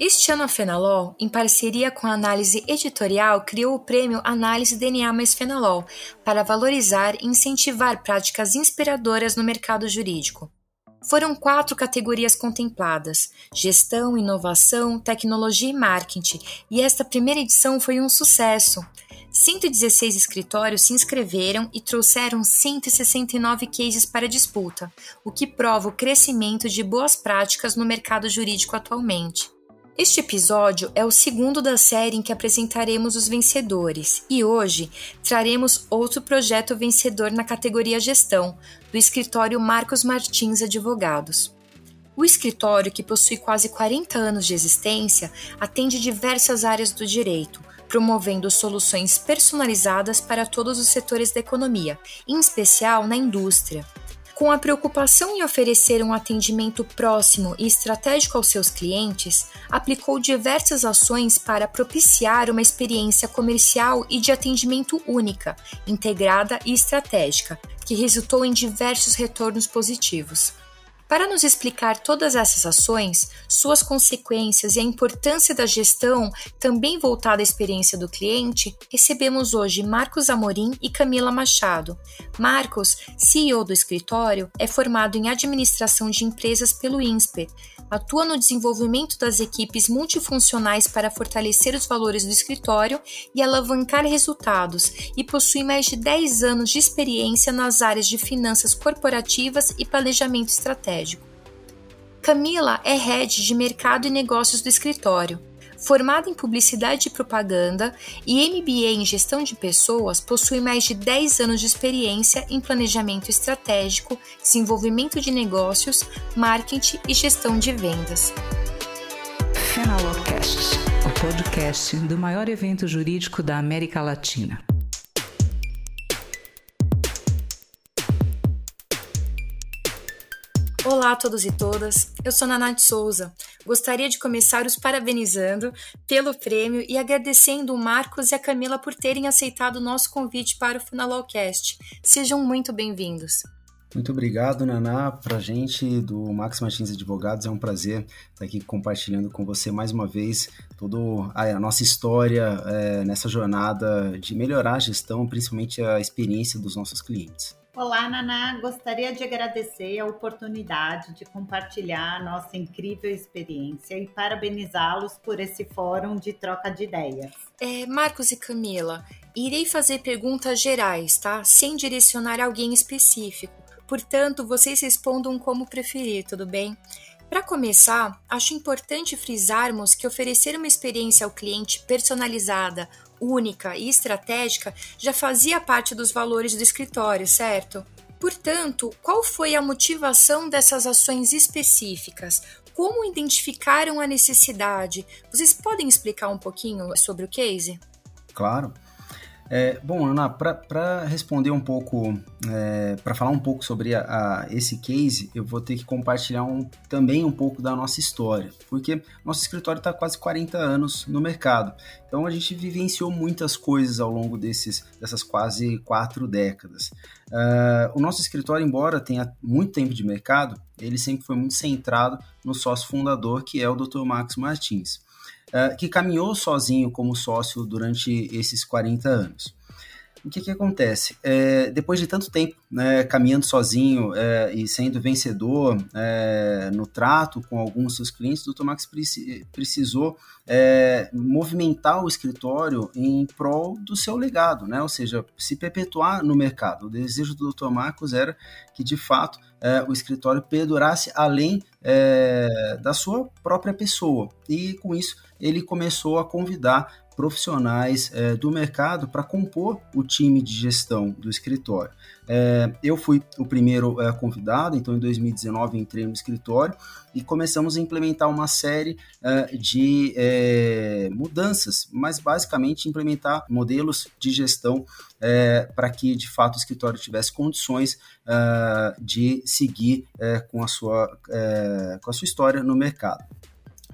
Este ano a Fenalol, em parceria com a análise editorial, criou o prêmio Análise DNA mais Fenalol para valorizar e incentivar práticas inspiradoras no mercado jurídico. Foram quatro categorias contempladas: gestão, inovação, tecnologia e marketing, e esta primeira edição foi um sucesso. 116 escritórios se inscreveram e trouxeram 169 cases para disputa, o que prova o crescimento de boas práticas no mercado jurídico atualmente. Este episódio é o segundo da série em que apresentaremos os vencedores e hoje traremos outro projeto vencedor na categoria Gestão, do escritório Marcos Martins Advogados. O escritório, que possui quase 40 anos de existência, atende diversas áreas do direito, promovendo soluções personalizadas para todos os setores da economia, em especial na indústria. Com a preocupação em oferecer um atendimento próximo e estratégico aos seus clientes, aplicou diversas ações para propiciar uma experiência comercial e de atendimento única, integrada e estratégica, que resultou em diversos retornos positivos. Para nos explicar todas essas ações, suas consequências e a importância da gestão, também voltada à experiência do cliente, recebemos hoje Marcos Amorim e Camila Machado. Marcos, CEO do escritório, é formado em administração de empresas pelo INSPER, atua no desenvolvimento das equipes multifuncionais para fortalecer os valores do escritório e alavancar resultados, e possui mais de 10 anos de experiência nas áreas de finanças corporativas e planejamento estratégico. Camila é head de mercado e negócios do escritório. Formada em Publicidade e Propaganda e MBA em Gestão de Pessoas, possui mais de 10 anos de experiência em planejamento estratégico, desenvolvimento de negócios, marketing e gestão de vendas. Fenalocast, o podcast do maior evento jurídico da América Latina. Olá a todos e todas, eu sou Naná Souza. Gostaria de começar os parabenizando pelo prêmio e agradecendo o Marcos e a Camila por terem aceitado o nosso convite para o Finalcast. Sejam muito bem-vindos. Muito obrigado, Naná. Para a gente do Max Martins Advogados é um prazer estar aqui compartilhando com você mais uma vez toda a nossa história é, nessa jornada de melhorar a gestão, principalmente a experiência dos nossos clientes. Olá, Naná. Gostaria de agradecer a oportunidade de compartilhar nossa incrível experiência e parabenizá-los por esse fórum de troca de ideias. É, Marcos e Camila, irei fazer perguntas gerais, tá? Sem direcionar alguém específico. Portanto, vocês respondam como preferir, tudo bem? Para começar, acho importante frisarmos que oferecer uma experiência ao cliente personalizada, única e estratégica já fazia parte dos valores do escritório, certo? Portanto, qual foi a motivação dessas ações específicas? Como identificaram a necessidade? Vocês podem explicar um pouquinho sobre o case? Claro. É, bom, Ana, para responder um pouco, é, para falar um pouco sobre a, a, esse case, eu vou ter que compartilhar um, também um pouco da nossa história, porque nosso escritório está quase 40 anos no mercado, então a gente vivenciou muitas coisas ao longo desses, dessas quase quatro décadas. Uh, o nosso escritório, embora tenha muito tempo de mercado, ele sempre foi muito centrado no sócio fundador, que é o Dr. Max Martins. Eh, que caminhou sozinho como sócio durante esses 40 anos. O que, que acontece? É, depois de tanto tempo né, caminhando sozinho é, e sendo vencedor é, no trato com alguns dos seus clientes, o Dr. Max precisou movimentar o escritório em prol do seu legado, né? ou seja, se perpetuar no mercado. O desejo do Dr. Marcos era que, de fato, o escritório perdurasse além da sua própria pessoa. E, com isso, ele começou a convidar profissionais é, do mercado para compor o time de gestão do escritório. É, eu fui o primeiro é, convidado, então em 2019 entrei no escritório e começamos a implementar uma série de mudanças, mas basicamente implementar modelos de gestão para que de fato o escritório tivesse condições de seguir com, a sua, com a sua história no mercado.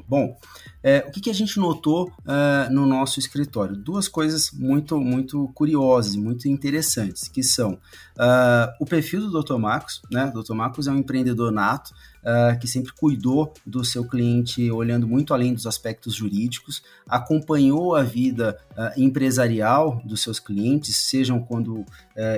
Bom, é, o que, que, a gente notou uh, no nosso escritório? Duas coisas muito, muito curiosas, muito interessantes, que são uh, o perfil do Dr. Marcos, né? O Dr. Marcos é um empreendedor nato, uh, que sempre cuidou do seu cliente, olhando muito além dos aspectos jurídicos, acompanhou a vida empresarial dos seus clientes, sejam quando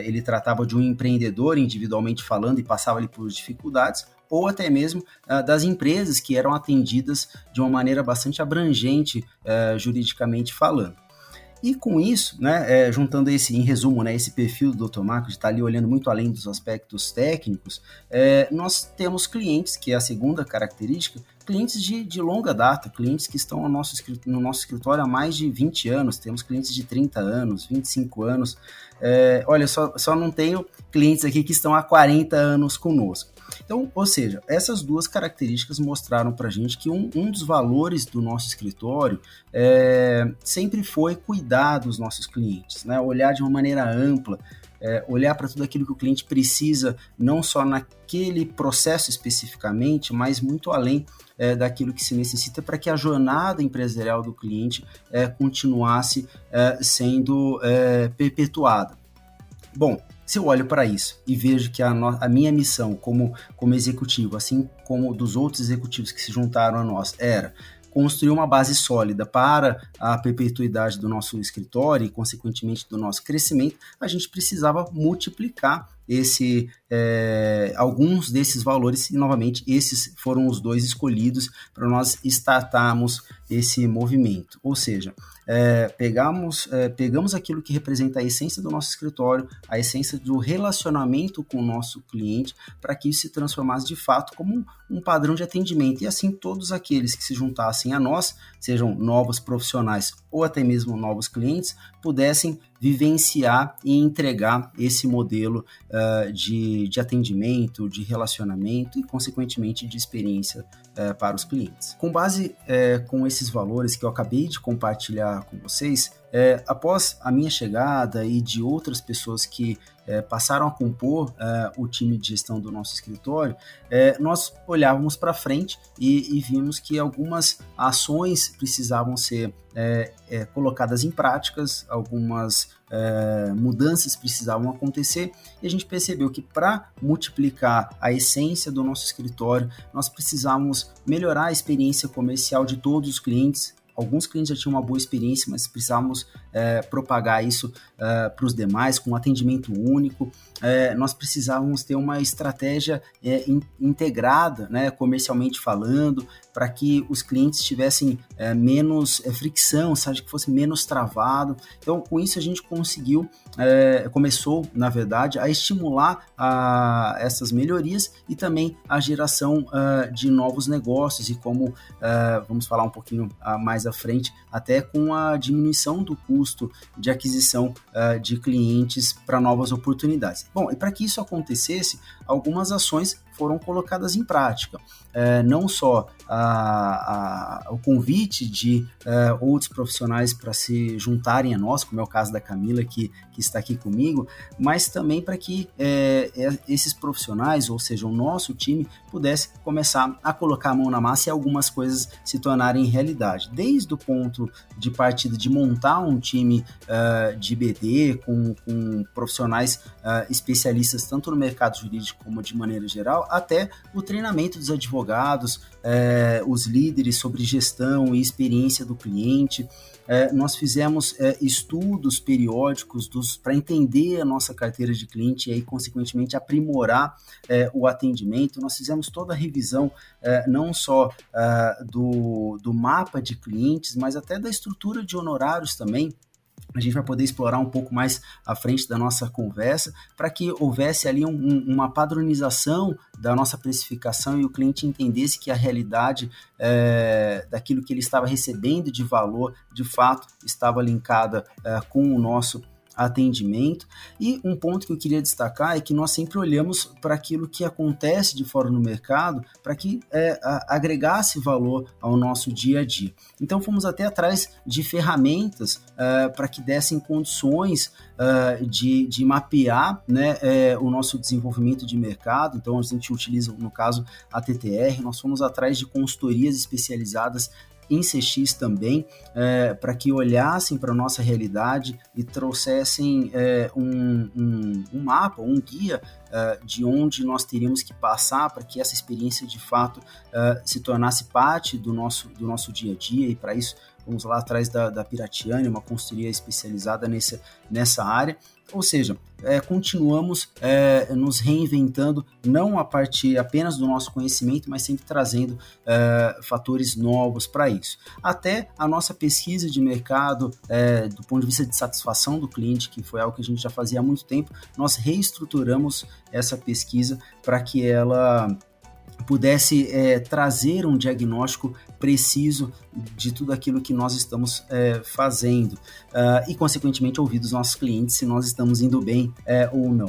ele tratava de um empreendedor individualmente falando e passava ali por dificuldades, ou até mesmo uh, das empresas que eram atendidas de uma maneira bastante abrangente uh, juridicamente falando. E com isso, né, é, juntando esse, em resumo, né, esse perfil do Dr. Marco, de estar ali olhando muito além dos aspectos técnicos, é, nós temos clientes, que é a segunda característica, clientes de, de longa data, clientes que estão no nosso, no nosso escritório há mais de 20 anos, temos clientes de 30 anos, 25 anos. É, olha, só, só não tenho clientes aqui que estão há 40 anos conosco. Então, ou seja, essas duas características mostraram para a gente que um, um, dos valores do nosso escritório é, sempre foi cuidar dos nossos clientes, né? olhar de uma maneira ampla, é, olhar para tudo aquilo que o cliente precisa, não só naquele processo especificamente, mas muito além é, daquilo que se necessita para que a jornada empresarial do cliente é, continuasse é, sendo é, perpetuada. Bom, se eu olho para isso e vejo que a, a, minha missão como, como executivo, assim como dos outros executivos que se juntaram a nós, era construir uma base sólida para a perpetuidade do nosso escritório e, consequentemente, do nosso crescimento, a gente precisava multiplicar esse é, alguns desses valores e novamente esses foram os dois escolhidos para nós startarmos esse movimento. Ou seja é, pegamos é, pegamos aquilo que representa a essência do nosso escritório a essência do relacionamento com o nosso cliente para que isso se transformasse de fato como um, um padrão de atendimento. E assim todos aqueles que se juntassem a nós sejam novos profissionais ou até mesmo novos clientes pudessem vivenciar e entregar esse modelo uh, de, de atendimento, de relacionamento e, consequentemente, de experiência uh, para os clientes. Com base uh, com esses valores que eu acabei de compartilhar com vocês, é, após a minha chegada e de outras pessoas que é, passaram a compor é, o time de gestão do nosso escritório, é, nós olhávamos para frente e, e, vimos que algumas ações precisavam ser é, é, colocadas em práticas, algumas mudanças precisavam acontecer e a gente percebeu que para multiplicar a essência do nosso escritório, nós precisávamos melhorar a experiência comercial de todos os clientes, Alguns clientes já tinham uma boa experiência, mas precisávamos é, propagar isso é, para os demais com um atendimento único. É, nós precisávamos ter uma estratégia é, in, integrada, né, comercialmente falando, para que os clientes tivessem é, menos é, fricção, sabe, que fosse menos travado. Então, com isso a gente conseguiu, começou, na verdade, a estimular a, essas melhorias e também a geração uh, de novos negócios e como, uh, vamos falar um pouquinho mais à frente, até com a diminuição do custo de aquisição de clientes para novas oportunidades. Bom, e para que isso acontecesse, algumas ações foram colocadas em prática. É, não só a, a, o convite de é, outros profissionais para se juntarem a nós, como é o caso da Camila, que, que está aqui comigo, mas também para que é esses profissionais, ou seja, o nosso time, pudesse começar a colocar a mão na massa e algumas coisas se tornarem realidade. Desde o ponto de partida de montar um time uh, de BD com, com profissionais uh, especialistas tanto no mercado jurídico como de maneira geral, até o treinamento dos advogados, é, os líderes sobre gestão e experiência do cliente. É, nós fizemos é, estudos periódicos para entender a nossa carteira de cliente e aí, consequentemente, aprimorar o atendimento. Nós fizemos toda a revisão, não só é, do, do mapa de clientes, mas até da estrutura de honorários também a gente vai poder explorar um pouco mais à frente da nossa conversa, para que houvesse ali um, um, uma padronização da nossa precificação e o cliente entendesse que a realidade é, daquilo que ele estava recebendo de valor, de fato, estava linkada é, com o nosso atendimento. E um ponto que eu queria destacar é que nós sempre olhamos para aquilo que acontece de fora no mercado para que é, agregasse valor ao nosso dia a dia. Então fomos até atrás de ferramentas é, para que dessem condições é, de, de mapear né, é, o nosso desenvolvimento de mercado. Então a gente utiliza, no caso, a TTR, nós fomos atrás de consultorias especializadas em CX também, é, para que olhassem para a nossa realidade e trouxessem é, um, um, um, mapa, um guia é, de onde nós teríamos que passar para que essa experiência de fato é, se tornasse parte do nosso, do nosso dia a dia, e para isso vamos lá atrás da, da Piratiane, uma consultoria especializada nessa, nessa área. Ou seja, é, continuamos é, nos reinventando, não a partir apenas do nosso conhecimento, mas sempre trazendo é, fatores novos para isso. Até a nossa pesquisa de mercado, é, do ponto de vista de satisfação do cliente, que foi algo que a gente já fazia há muito tempo, nós reestruturamos essa pesquisa para que ela pudesse é, trazer um diagnóstico preciso de tudo aquilo que nós estamos é, fazendo uh, e, consequentemente, ouvir dos nossos clientes se nós estamos indo bem é, ou não.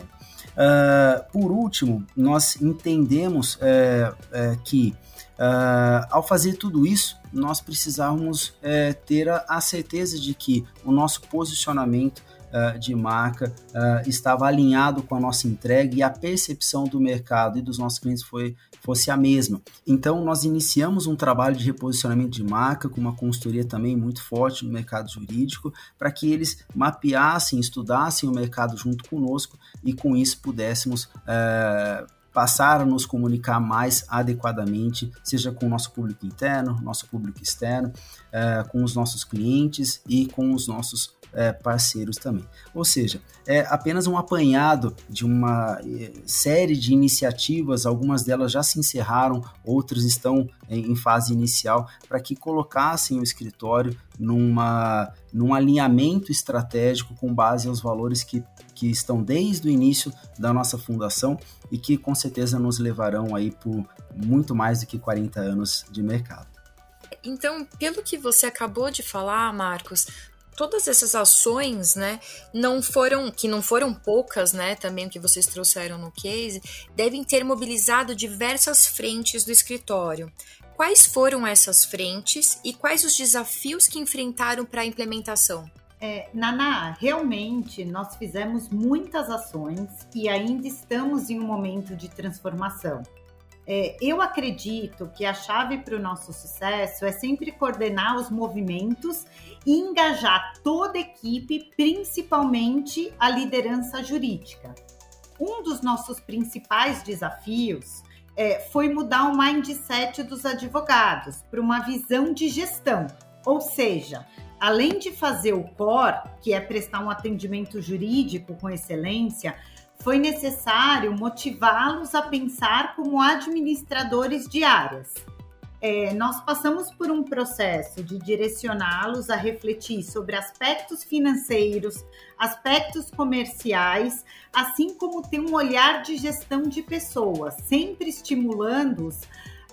Uh, por último, nós entendemos é, é, que Uh, ao fazer tudo isso, nós precisávamos é, ter a, a, certeza de que o nosso posicionamento uh, de marca uh, estava alinhado com a nossa entrega e a percepção do mercado e dos nossos clientes foi, fosse a mesma. Então, nós iniciamos um trabalho de reposicionamento de marca com uma consultoria também muito forte no mercado jurídico, para que eles mapeassem, estudassem o mercado junto conosco e com isso pudéssemos uh, passar a nos comunicar mais adequadamente, seja com o nosso público interno, nosso público externo, uh, com os nossos clientes e com os nossos é, parceiros também. Ou seja, é apenas um apanhado de uma é, série de iniciativas, algumas delas já se encerraram, outras estão em, em fase inicial, para que colocassem o escritório numa, num alinhamento estratégico com base aos valores que, que estão desde o início da nossa fundação e que com certeza nos levarão aí por muito mais do que 40 anos de mercado. Então, pelo que você acabou de falar, Marcos, todas essas ações, né, não foram, que não foram poucas, né, também que vocês trouxeram no case, devem ter mobilizado diversas frentes do escritório. Quais foram essas frentes e quais os desafios que enfrentaram para a implementação? É, Naná, realmente nós fizemos muitas ações e ainda estamos em um momento de transformação. É, eu acredito que a chave para o nosso sucesso é sempre coordenar os movimentos e engajar toda a equipe, principalmente a liderança jurídica. Um dos nossos principais desafios é, foi mudar o mindset dos advogados para uma visão de gestão, ou seja, além de fazer o core, que é prestar um atendimento jurídico com excelência, foi necessário motivá-los a pensar como administradores de áreas. É, nós passamos por um processo de direcioná-los a refletir sobre aspectos financeiros, aspectos comerciais, assim como ter um olhar de gestão de pessoas, sempre estimulando-os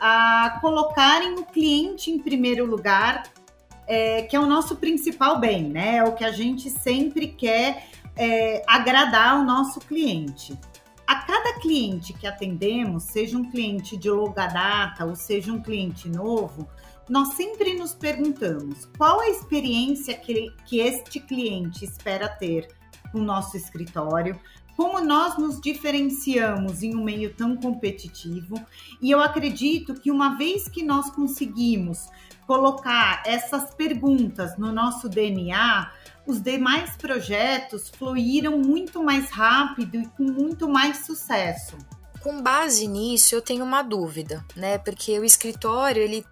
a colocarem o cliente em primeiro lugar, é, que é o nosso principal bem, né? É o que a gente sempre quer é, agradar o nosso cliente. A cada cliente que atendemos, seja um cliente de longa data ou seja um cliente novo, nós sempre nos perguntamos qual a experiência que, que este cliente espera ter no nosso escritório, como nós nos diferenciamos em um meio tão competitivo. E eu acredito que uma vez que nós conseguimos colocar essas perguntas no nosso DNA, os demais projetos fluíram muito mais rápido e com muito mais sucesso. Com base nisso, eu tenho uma dúvida, né? Porque o escritório, ele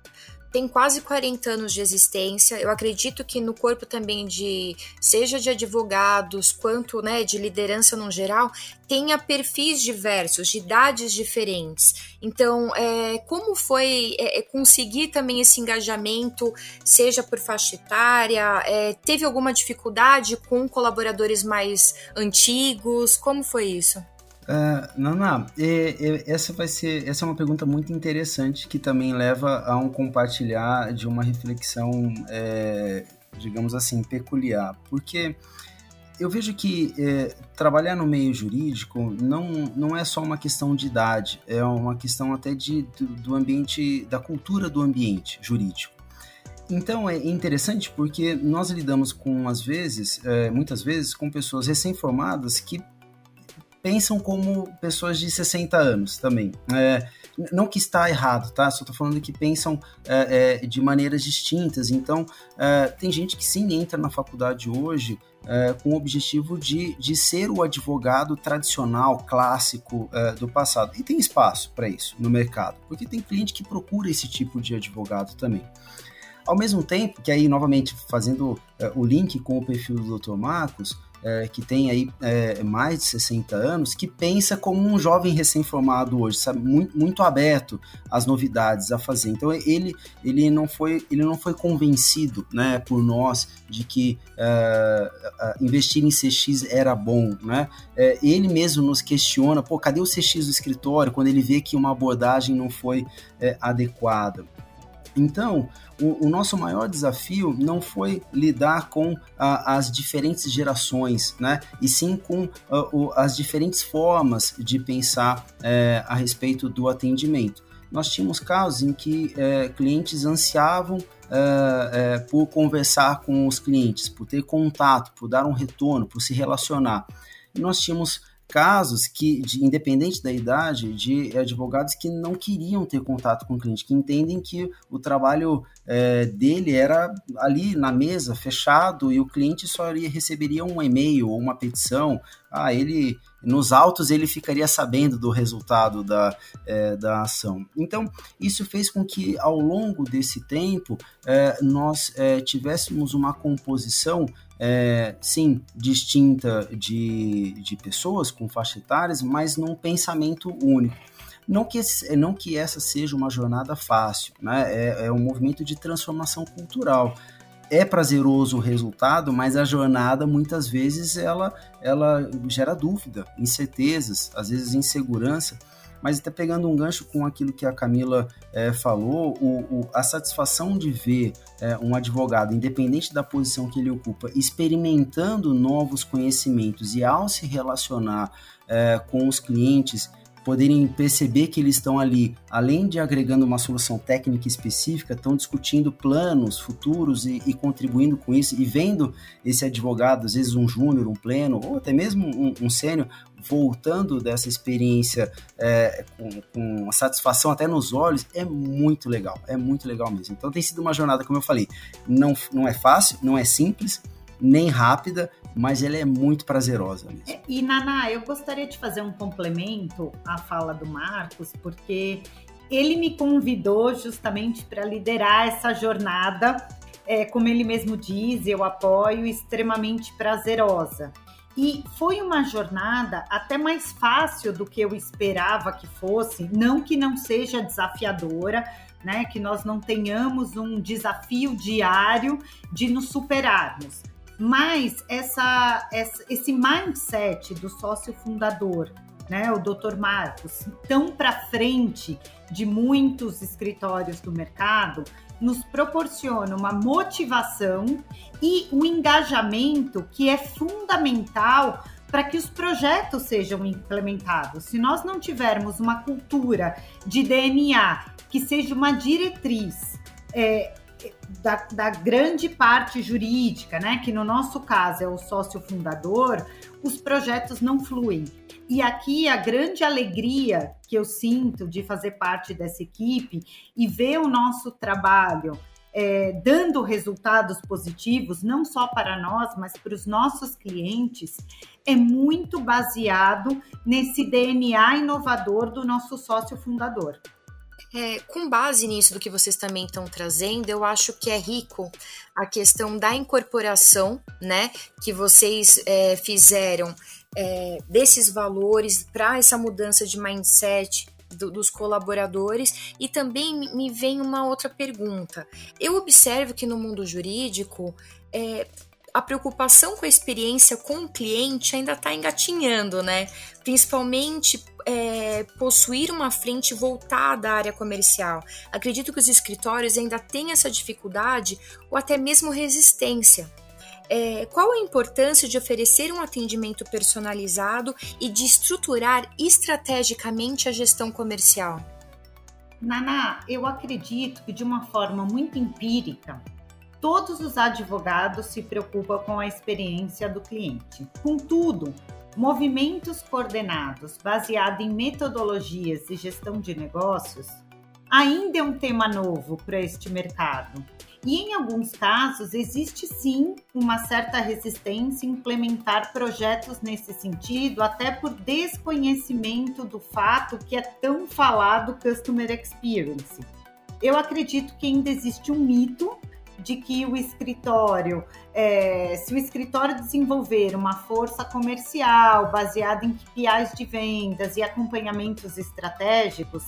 tem quase 40 anos de existência. Eu acredito que no corpo também de seja de advogados quanto né, de liderança no geral, tenha perfis diversos, de idades diferentes. Então, é, como foi é, é, conseguir também esse engajamento, seja por faixa etária? É, teve alguma dificuldade com colaboradores mais antigos? Como foi isso? Uh, Naná, essa vai ser essa é uma pergunta muito interessante que também leva a um compartilhar de uma reflexão, é, digamos assim, peculiar, porque eu vejo que é, trabalhar no meio jurídico não, não é só uma questão de idade, é uma questão até de, do, do ambiente, da cultura do ambiente jurídico. Então é interessante porque nós lidamos com, às vezes, é, muitas vezes, com pessoas recém-formadas que pensam como pessoas de 60 anos também. É, não que está errado, tá? Só estou falando que pensam é, é, de maneiras distintas. Então, é, tem gente que sim entra na faculdade hoje é, com o objetivo de, de ser o advogado tradicional, clássico é, do passado. E tem espaço para isso no mercado, porque tem cliente que procura esse tipo de advogado também. Ao mesmo tempo que aí, novamente, fazendo o link com o perfil do Dr. Marcos, é, que tem aí é, mais de 60 anos, que pensa como um jovem recém-formado hoje, sabe? Muito, muito aberto às novidades a fazer. Então ele, ele, não, foi, ele não foi convencido né, por nós de que é, investir em CX era bom. Né? É, ele mesmo nos questiona, pô, cadê o CX do escritório quando ele vê que uma abordagem não foi é, adequada? Então, o, o, nosso maior desafio não foi lidar com as diferentes gerações, né? E sim com o, as diferentes formas de pensar é, a respeito do atendimento. Nós tínhamos casos em que é, clientes ansiavam é, por conversar com os clientes, por ter contato, por dar um retorno, por se relacionar. E nós tínhamos casos que, de, independente da idade, de advogados que não queriam ter contato com o cliente, que entendem que o trabalho é, dele era ali na mesa, fechado, e o cliente só receberia um e-mail ou uma petição. Ah, ele nos autos ele ficaria sabendo do resultado da, é, da ação. Então, isso fez com que ao longo desse tempo é, nós é, tivéssemos uma composição é, sim, distinta de, de pessoas com faixa etárias, mas num pensamento único. Não que, não que essa seja uma jornada fácil, né? é, é um movimento de transformação cultural. É prazeroso o resultado, mas a jornada muitas vezes ela, ela gera dúvida, incertezas, às vezes insegurança. Mas até pegando um gancho com aquilo que a Camila é, falou, o, o, a satisfação de ver é, um advogado, independente da posição que ele ocupa, experimentando novos conhecimentos e ao se relacionar é, com os clientes, poderem perceber que eles estão ali, além de agregando uma solução técnica específica, estão discutindo planos futuros e, e contribuindo com isso e vendo esse advogado, às vezes um júnior, um pleno, ou até mesmo um, um sênior, voltando dessa experiência é, com, com satisfação até nos olhos, é muito legal, é muito legal mesmo. Então tem sido uma jornada, como eu falei, não, não é fácil, não é simples, nem rápida, mas ela é muito prazerosa mesmo. É, e Naná, eu gostaria de fazer um complemento à fala do Marcos, porque ele me convidou justamente para liderar essa jornada, é, como ele mesmo diz, eu apoio, extremamente prazerosa. E foi uma jornada até mais fácil do que eu esperava que fosse, não que não seja desafiadora, né, que nós não tenhamos um desafio diário de nos superarmos mas essa, essa, esse mindset do sócio fundador, né, o Dr. Marcos, tão para frente de muitos escritórios do mercado, nos proporciona uma motivação e um engajamento que é fundamental para que os projetos sejam implementados. Se nós não tivermos uma cultura de DNA que seja uma diretriz é, da, da, grande parte jurídica, né, que no nosso caso é o sócio fundador, os projetos não fluem. E aqui a grande alegria que eu sinto de fazer parte dessa equipe e ver o nosso trabalho é, dando resultados positivos, não só para nós, mas para os nossos clientes, é muito baseado nesse DNA inovador do nosso sócio fundador. É, com base nisso do que vocês também estão trazendo, eu acho que é rico a questão da incorporação, né, que vocês é, fizeram é, desses valores para essa mudança de mindset do, dos colaboradores e também me vem uma outra pergunta. Eu observo que no mundo jurídico é, a preocupação com a experiência com o cliente ainda está engatinhando, né? Principalmente é, possuir uma frente voltada à área comercial. Acredito que os escritórios ainda têm essa dificuldade ou até mesmo resistência. é, qual a importância de oferecer um atendimento personalizado e de estruturar estrategicamente a gestão comercial? Naná, eu acredito que de uma forma muito empírica, todos os advogados se preocupam com a experiência do cliente. Contudo, movimentos coordenados baseados em metodologias e gestão de negócios ainda é um tema novo para este mercado. E em alguns casos existe sim uma certa resistência em implementar projetos nesse sentido, até por desconhecimento do fato que é tão falado customer experience. Eu acredito que ainda existe um mito de que o escritório, é, se o escritório desenvolver uma força comercial baseada em KPIs de vendas e acompanhamentos estratégicos,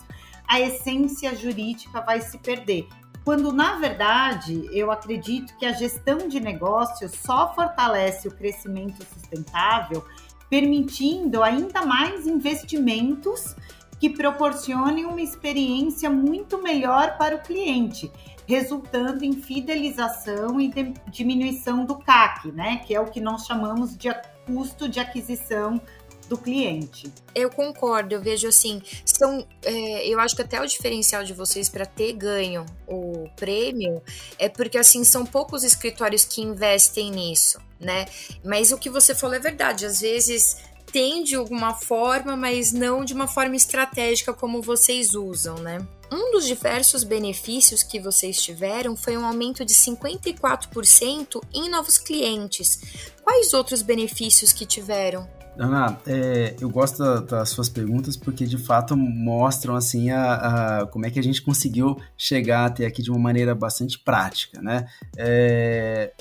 a essência jurídica vai se perder. Quando, na verdade, eu acredito que a gestão de negócios só fortalece o crescimento sustentável, permitindo ainda mais investimentos que proporcionem uma experiência muito melhor para o cliente, resultando em fidelização e diminuição do CAC, né? Que é o que nós chamamos de custo de aquisição do cliente. Eu concordo, eu vejo assim, são, é, eu acho que até o diferencial de vocês para ter ganho o prêmio é porque assim são poucos escritórios que investem nisso, né? Mas o que você falou é verdade, às vezes tem de alguma forma, mas não de uma forma estratégica como vocês usam, né? Um dos diversos benefícios que vocês tiveram foi um aumento de 54% em novos clientes. Quais outros benefícios que tiveram? Ana, é, eu gosto da, das suas perguntas porque de fato mostram assim a, a, como é que a gente conseguiu chegar até aqui de uma maneira bastante prática, né? É,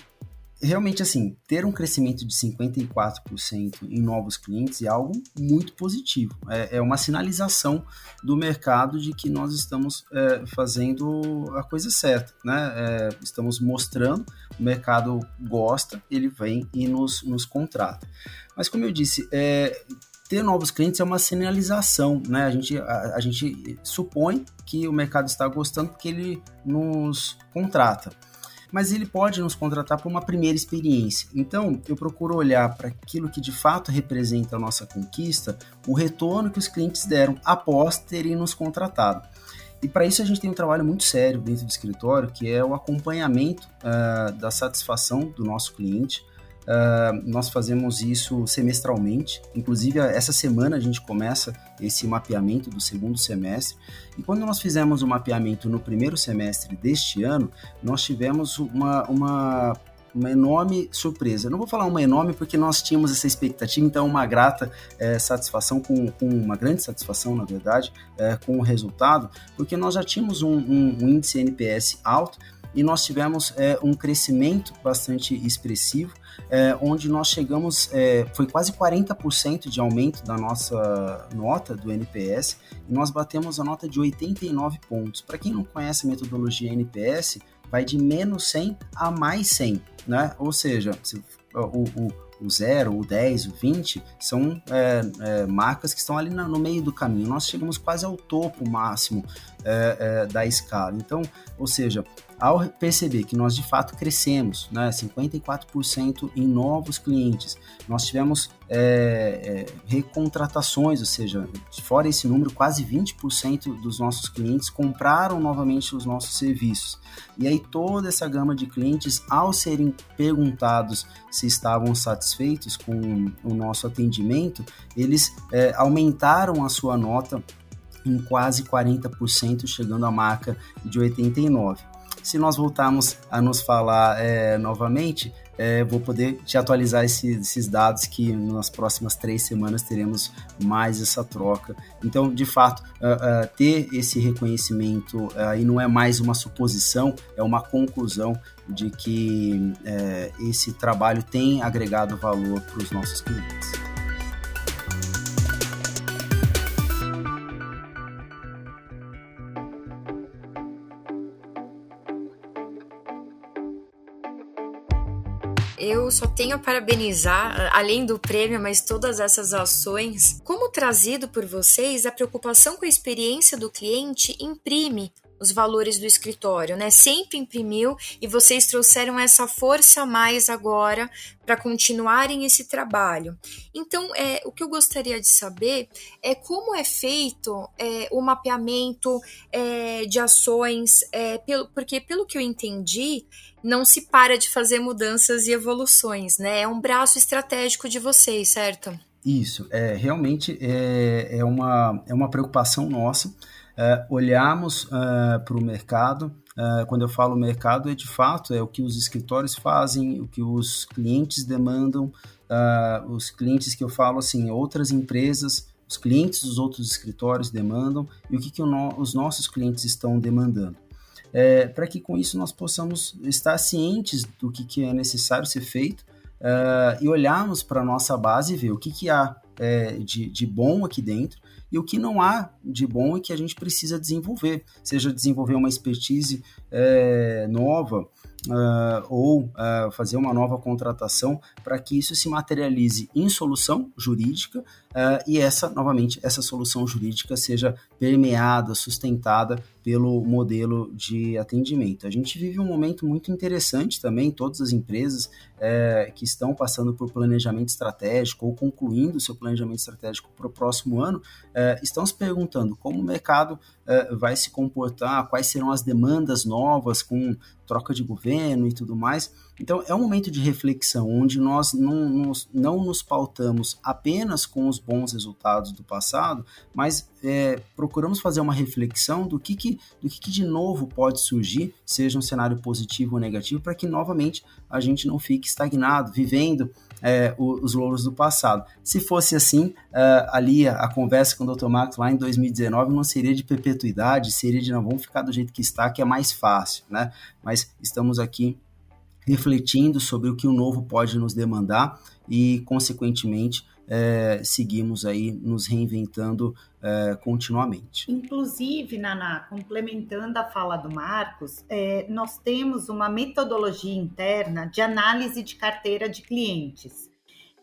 realmente assim, ter um crescimento de 54% em novos clientes é algo muito positivo. É, é uma sinalização do mercado de que nós estamos é, fazendo a coisa certa, né? É, estamos mostrando, o mercado gosta, ele vem e nos, nos contrata. Mas como eu disse, é, ter novos clientes é uma sinalização, né? A gente, a, a, gente supõe que o mercado está gostando porque ele nos contrata. Mas ele pode nos contratar por uma primeira experiência. Então, eu procuro olhar para aquilo que de fato representa a nossa conquista, o retorno que os clientes deram após terem nos contratado. E para isso a gente tem um trabalho muito sério dentro do escritório, que é o acompanhamento uh, da satisfação do nosso cliente, Uh, nós fazemos isso semestralmente, inclusive essa semana a gente começa esse mapeamento do segundo semestre. E quando nós fizemos o mapeamento no primeiro semestre deste ano, nós tivemos uma, uma, uma enorme surpresa. não vou falar uma enorme porque nós tínhamos essa expectativa, então uma grata é, satisfação, com, com, uma grande satisfação, na verdade, é, com o resultado, porque nós já tínhamos um, um, um índice NPS alto e nós tivemos é, um crescimento bastante expressivo é, onde nós chegamos, é, foi quase 40% de aumento da nossa nota do NPS, e nós batemos a nota de 89 pontos. Para quem não conhece a metodologia NPS, vai de menos 100 a mais 100, né? Ou seja, se, o, o, o 0, o 10, o 20 são é, é, marcas que estão ali no meio do caminho. Nós chegamos quase ao topo máximo é, é da escala. Então, ou seja, ao perceber que nós de fato crescemos, né, 54% em novos clientes, nós tivemos é, é, recontratações, ou seja, fora esse número, quase 20% dos nossos clientes compraram novamente os nossos serviços. E aí toda essa gama de clientes, ao serem perguntados se estavam satisfeitos com o nosso atendimento, eles é, aumentaram a sua nota em quase 40%, chegando à marca de 89%. Se nós voltarmos a nos falar é, novamente, é, vou poder te atualizar esse, esses dados que nas próximas três semanas teremos mais essa troca. Então, de fato, uh, uh, ter esse reconhecimento aí uh, não é mais uma suposição, é uma conclusão de que é, esse trabalho tem agregado valor para os nossos clientes. Só tenho a parabenizar, além do prêmio, mas todas essas ações. Como trazido por vocês, a preocupação com a experiência do cliente imprime os valores do escritório, né? Sempre imprimiu e vocês trouxeram essa força a mais agora para continuarem esse trabalho. Então, é, o que eu gostaria de saber é como é feito é, o mapeamento é, de ações, é, pelo, porque pelo que eu entendi, não se para de fazer mudanças e evoluções, né? É um braço estratégico de vocês, certo? Isso, é, realmente é, é, uma, é uma preocupação nossa é, olharmos é, para o mercado. É, quando eu falo mercado, é de fato é o que os escritórios fazem, o que os clientes demandam, os clientes que eu falo assim, outras empresas, os clientes dos outros escritórios demandam e o que, que no, os nossos clientes estão demandando. É, para que com isso nós possamos estar cientes do que, que é necessário ser feito uh, e olharmos para a nossa base e ver o que, que há é, de, de bom aqui dentro e o que não há de bom e que a gente precisa desenvolver, seja desenvolver uma expertise é, nova, uh, ou uh, fazer uma nova contratação para que isso se materialize em solução jurídica uh, e essa, novamente, essa solução jurídica seja permeada, sustentada pelo modelo de atendimento. A gente vive um momento muito interessante também, todas as empresas é, que estão passando por planejamento estratégico ou concluindo seu planejamento estratégico para o próximo ano, é, estão se perguntando como o mercado é, vai se comportar, quais serão as demandas novas com troca de governo e tudo mais. Então, é um momento de reflexão onde nós não não nos pautamos apenas com os bons resultados do passado, mas é, procuramos fazer uma reflexão do que, que, do que, que de novo pode surgir, seja um cenário positivo ou negativo, para que novamente a gente não fique estagnado, vivendo é, os louros do passado. Se fosse assim, é, ali a, a, conversa com o Dr. Marcos lá em 2019 não seria de perpetuidade, seria de não vamos ficar do jeito que está, que é mais fácil, né? Mas estamos aqui refletindo sobre o que o novo pode nos demandar e, consequentemente, é, seguimos aí nos reinventando é, continuamente. Inclusive, Naná, complementando a fala do Marcos, é, nós temos uma metodologia interna de análise de carteira de clientes.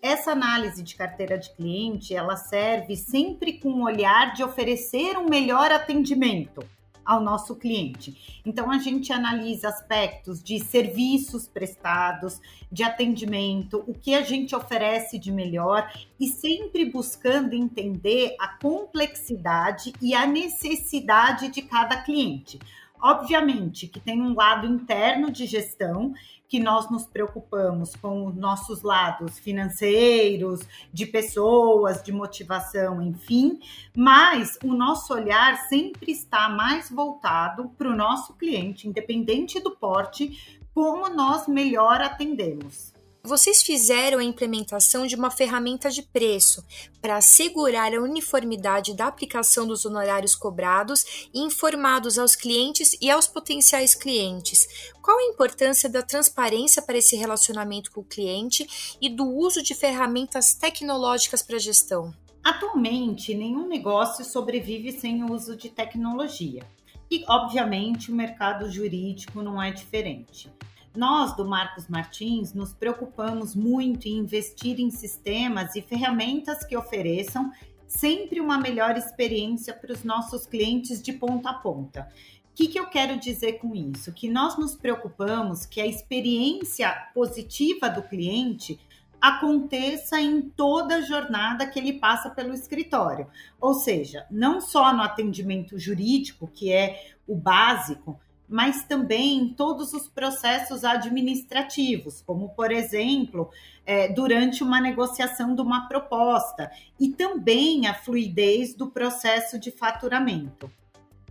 Essa análise de carteira de cliente, ela serve sempre com o olhar de oferecer um melhor atendimento ao nosso cliente. Então a gente analisa aspectos de serviços prestados, de atendimento, o que a gente oferece de melhor e sempre buscando entender a complexidade e a necessidade de cada cliente. Obviamente que tem um lado interno de gestão que nós nos preocupamos com os nossos lados financeiros, de pessoas, de motivação, enfim, mas o nosso olhar sempre está mais voltado para o nosso cliente, independente do porte, como nós melhor atendemos. Vocês fizeram a implementação de uma ferramenta de preço para assegurar a uniformidade da aplicação dos honorários cobrados e informados aos clientes e aos potenciais clientes. Qual a importância da transparência para esse relacionamento com o cliente e do uso de ferramentas tecnológicas para gestão? Atualmente, nenhum negócio sobrevive sem o uso de tecnologia. E, obviamente, o mercado jurídico não é diferente. Nós, do Marcos Martins, nos preocupamos muito em investir em sistemas e ferramentas que ofereçam sempre uma melhor experiência para os nossos clientes de ponta a ponta. O que, que eu quero dizer com isso? Que nós nos preocupamos que a experiência positiva do cliente aconteça em toda a jornada que ele passa pelo escritório. Ou seja, não só no atendimento jurídico, que é o básico, mas também todos os processos administrativos, como, por exemplo, é, durante uma negociação de uma proposta, e também a fluidez do processo de faturamento.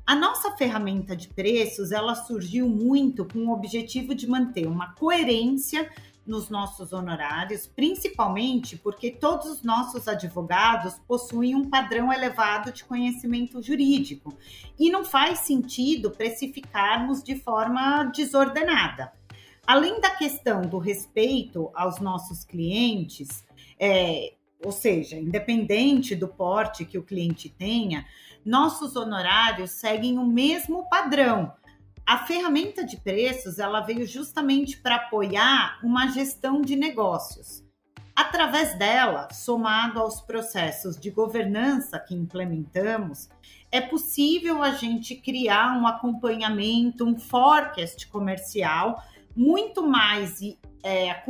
A nossa ferramenta de preços, ela surgiu muito com o objetivo de manter uma coerência nos nossos honorários, principalmente porque todos os nossos advogados possuem um padrão elevado de conhecimento jurídico e não faz sentido precificarmos de forma desordenada. Além da questão do respeito aos nossos clientes, é, ou seja, independente do porte que o cliente tenha, nossos honorários seguem o mesmo padrão, a ferramenta de preços ela veio justamente para apoiar uma gestão de negócios. Através dela, somado aos processos de governança que implementamos, é possível a gente criar um acompanhamento, um forecast comercial muito mais é,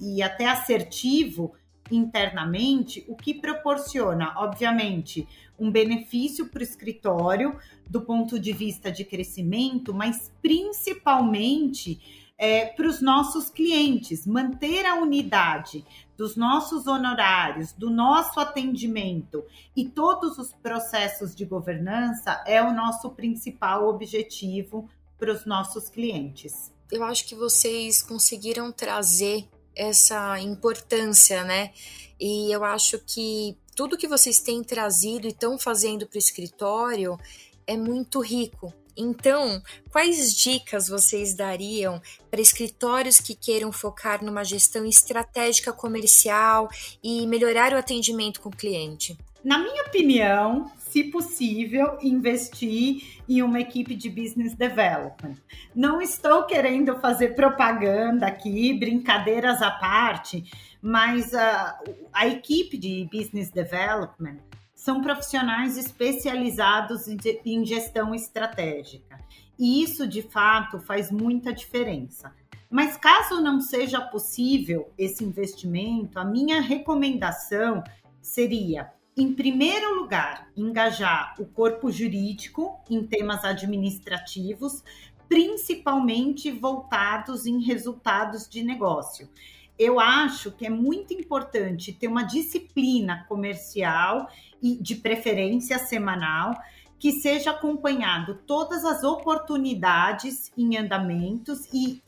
e até assertivo internamente, o que proporciona, obviamente, um benefício para o escritório do ponto de vista de crescimento, mas principalmente é, para os nossos clientes, manter a unidade dos nossos honorários, do nosso atendimento e todos os processos de governança é o nosso principal objetivo para os nossos clientes. Eu acho que vocês conseguiram trazer essa importância, né? E eu acho que tudo que vocês têm trazido e estão fazendo para o escritório é muito rico. Então, quais dicas vocês dariam para escritórios que queiram focar numa gestão estratégica comercial e melhorar o atendimento com o cliente? Na minha opinião, se possível, investir em uma equipe de business development. Não estou querendo fazer propaganda aqui, brincadeiras à parte, mas a, a equipe de business development são profissionais especializados em gestão estratégica. E isso, de fato, faz muita diferença. Mas caso não seja possível esse investimento, a minha recomendação seria, em primeiro lugar, engajar o corpo jurídico em temas administrativos, principalmente voltados em resultados de negócio. Eu acho que é muito importante ter uma disciplina comercial e de preferência semanal que seja acompanhado todas as oportunidades em andamentos e,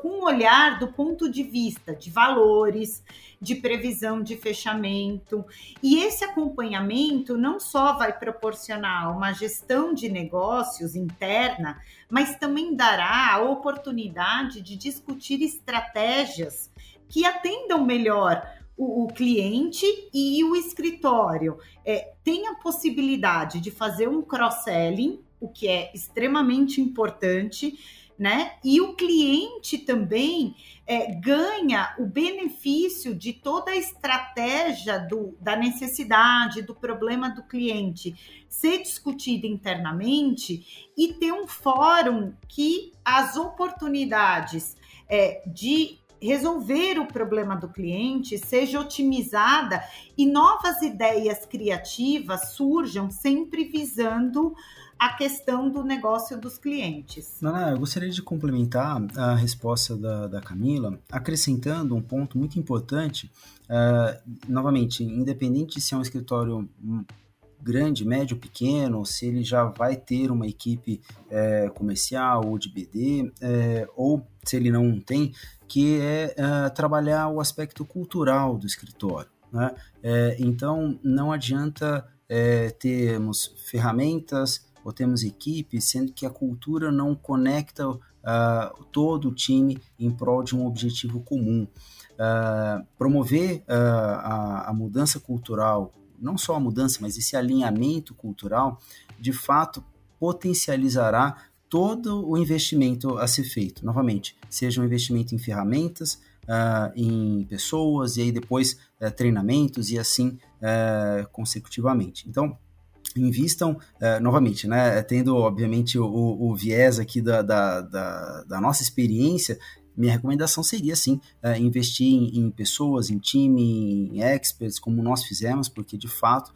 com um olhar do ponto de vista de valores, de previsão de fechamento. E esse acompanhamento não só vai proporcionar uma gestão de negócios interna, mas também dará a oportunidade de discutir estratégias que atendam melhor o, o cliente e o escritório. É, tem a possibilidade de fazer um cross-selling, o que é extremamente importante, né? E o cliente também é, ganha o benefício de toda a estratégia do, da necessidade, do problema do cliente ser discutida internamente e ter um fórum que as oportunidades é, de resolver o problema do cliente seja otimizada e novas ideias criativas surjam sempre visando a questão do negócio dos clientes. Nana, eu gostaria de complementar a resposta da, da Camila, acrescentando um ponto muito importante. Uh, novamente, independente se é um escritório grande, médio, pequeno, se ele já vai ter uma equipe é, comercial ou de BD, é, ou se ele não tem, que é, é trabalhar o aspecto cultural do escritório. Né? É, então, não adianta é, termos ferramentas ou temos equipe, sendo que a cultura não conecta uh, todo o time em prol de um objetivo comum. Uh, promover uh, a, a, mudança cultural não só a mudança, mas esse alinhamento cultural, de fato potencializará todo o investimento a ser feito. Novamente, seja um investimento em ferramentas, uh, em pessoas, e aí depois uh, treinamentos e assim uh, consecutivamente. Então, invistam, novamente, né, tendo obviamente o, o viés aqui da, da, da, da nossa experiência, minha recomendação seria, sim, investir em, em, pessoas, em time, em experts, como nós fizemos, porque de fato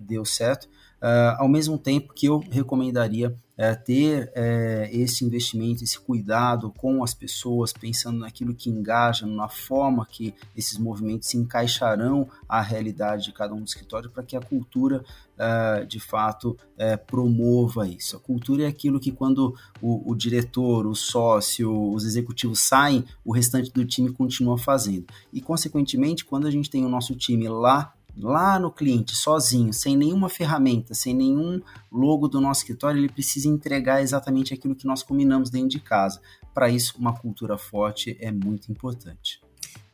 deu certo. É, ao mesmo tempo que eu recomendaria é, ter é, esse investimento, esse cuidado com as pessoas, pensando naquilo que engaja, na forma que esses movimentos se encaixarão à realidade de cada um do escritório, para que a cultura, é, de fato, é, promova isso. A cultura é aquilo que, quando o, o diretor, o sócio, os executivos saem, o restante do time continua fazendo. E, consequentemente, quando a gente tem o nosso time lá lá no cliente, sozinho, sem nenhuma ferramenta, sem nenhum logo do nosso escritório, ele precisa entregar exatamente aquilo que nós combinamos dentro de casa. Para isso, uma cultura forte é muito importante.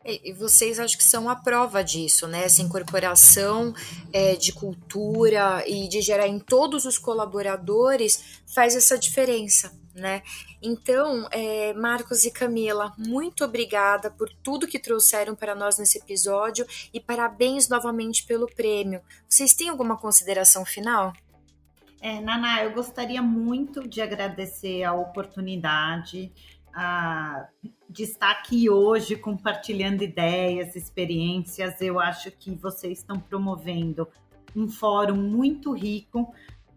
E vocês acho que são a prova disso, né? Essa incorporação é, de cultura e de gerar em todos os colaboradores faz essa diferença. Né? Então, é, Marcos e Camila, muito obrigada por tudo que trouxeram para nós nesse episódio e parabéns novamente pelo prêmio. Vocês têm alguma consideração final? É, Naná, eu gostaria muito de agradecer a oportunidade a, de estar aqui hoje compartilhando ideias, experiências. Eu acho que vocês estão promovendo um fórum muito rico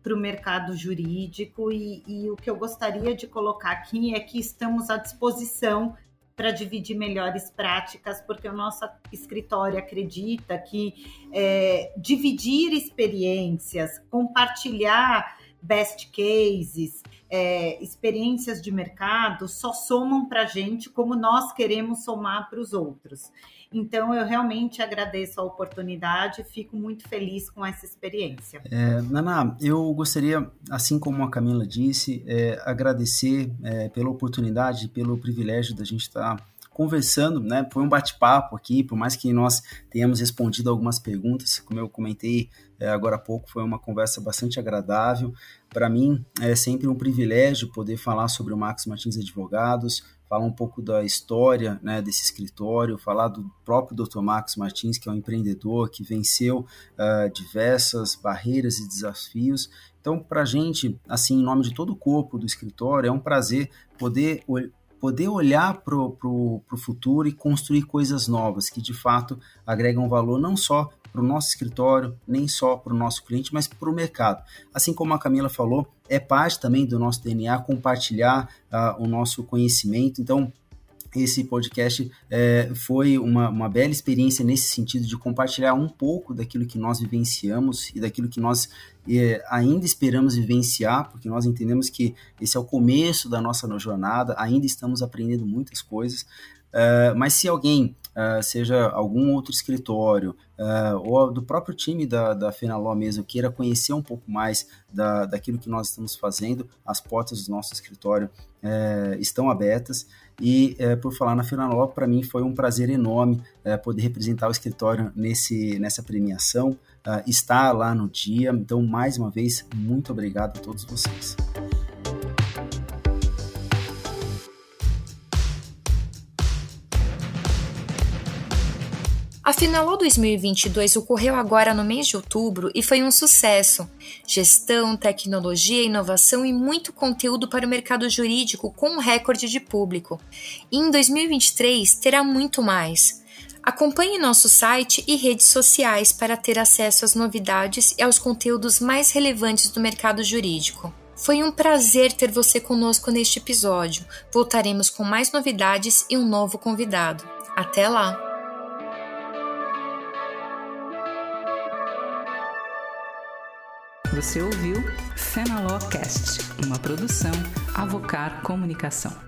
para o mercado jurídico e, e, o que eu gostaria de colocar aqui é que estamos à disposição para dividir melhores práticas, porque o nosso escritório acredita que é, dividir experiências, compartilhar best cases, é, experiências de mercado só somam para a gente como nós queremos somar para os outros. Então, eu realmente agradeço a oportunidade, fico muito feliz com essa experiência. É, Naná, eu gostaria, assim como a Camila disse, é, agradecer é, pela oportunidade, pelo privilégio da gente estar. Tá conversando, né? Foi um bate-papo aqui, por mais que nós tenhamos respondido algumas perguntas, como eu comentei é, agora há pouco, foi uma conversa bastante agradável. Para mim, é sempre um privilégio poder falar sobre o Max Martins Advogados, falar um pouco da história né, desse escritório, falar do próprio Dr. Max Martins, que é um empreendedor que venceu uh, diversas barreiras e desafios. Então, para a gente, assim, em nome de todo o corpo do escritório, é um prazer poder poder olhar para o futuro e construir coisas novas que de fato agregam valor não só para o nosso escritório, nem só para o nosso cliente, mas para o mercado. Assim como a Camila falou, é parte também do nosso DNA compartilhar uh, o nosso conhecimento. Então, esse podcast é, foi uma, uma bela experiência nesse sentido de compartilhar um pouco daquilo que nós vivenciamos e daquilo que nós é, ainda esperamos vivenciar, porque nós entendemos que esse é o começo da nossa jornada, ainda estamos aprendendo muitas coisas. Uh, mas se alguém, uh, seja algum outro escritório, uh, ou do próprio time da, da Fenaló mesmo, queira conhecer um pouco mais da, daquilo que nós estamos fazendo, as portas do nosso escritório estão abertas. E é, por falar na Filanó, para mim foi um prazer enorme é, poder representar o escritório nesse, nessa premiação, estar lá no dia. Então, mais uma vez, muito obrigado a todos vocês. A Finaló 2022 ocorreu agora no mês de outubro e foi um sucesso. Gestão, tecnologia, inovação e muito conteúdo para o mercado jurídico com um recorde de público. E em 2023 terá muito mais. Acompanhe nosso site e redes sociais para ter acesso às novidades e aos conteúdos mais relevantes do mercado jurídico. Foi um prazer ter você conosco neste episódio. Voltaremos com mais novidades e um novo convidado. Até lá! Você ouviu Fenalocast, uma produção Avocar Comunicação.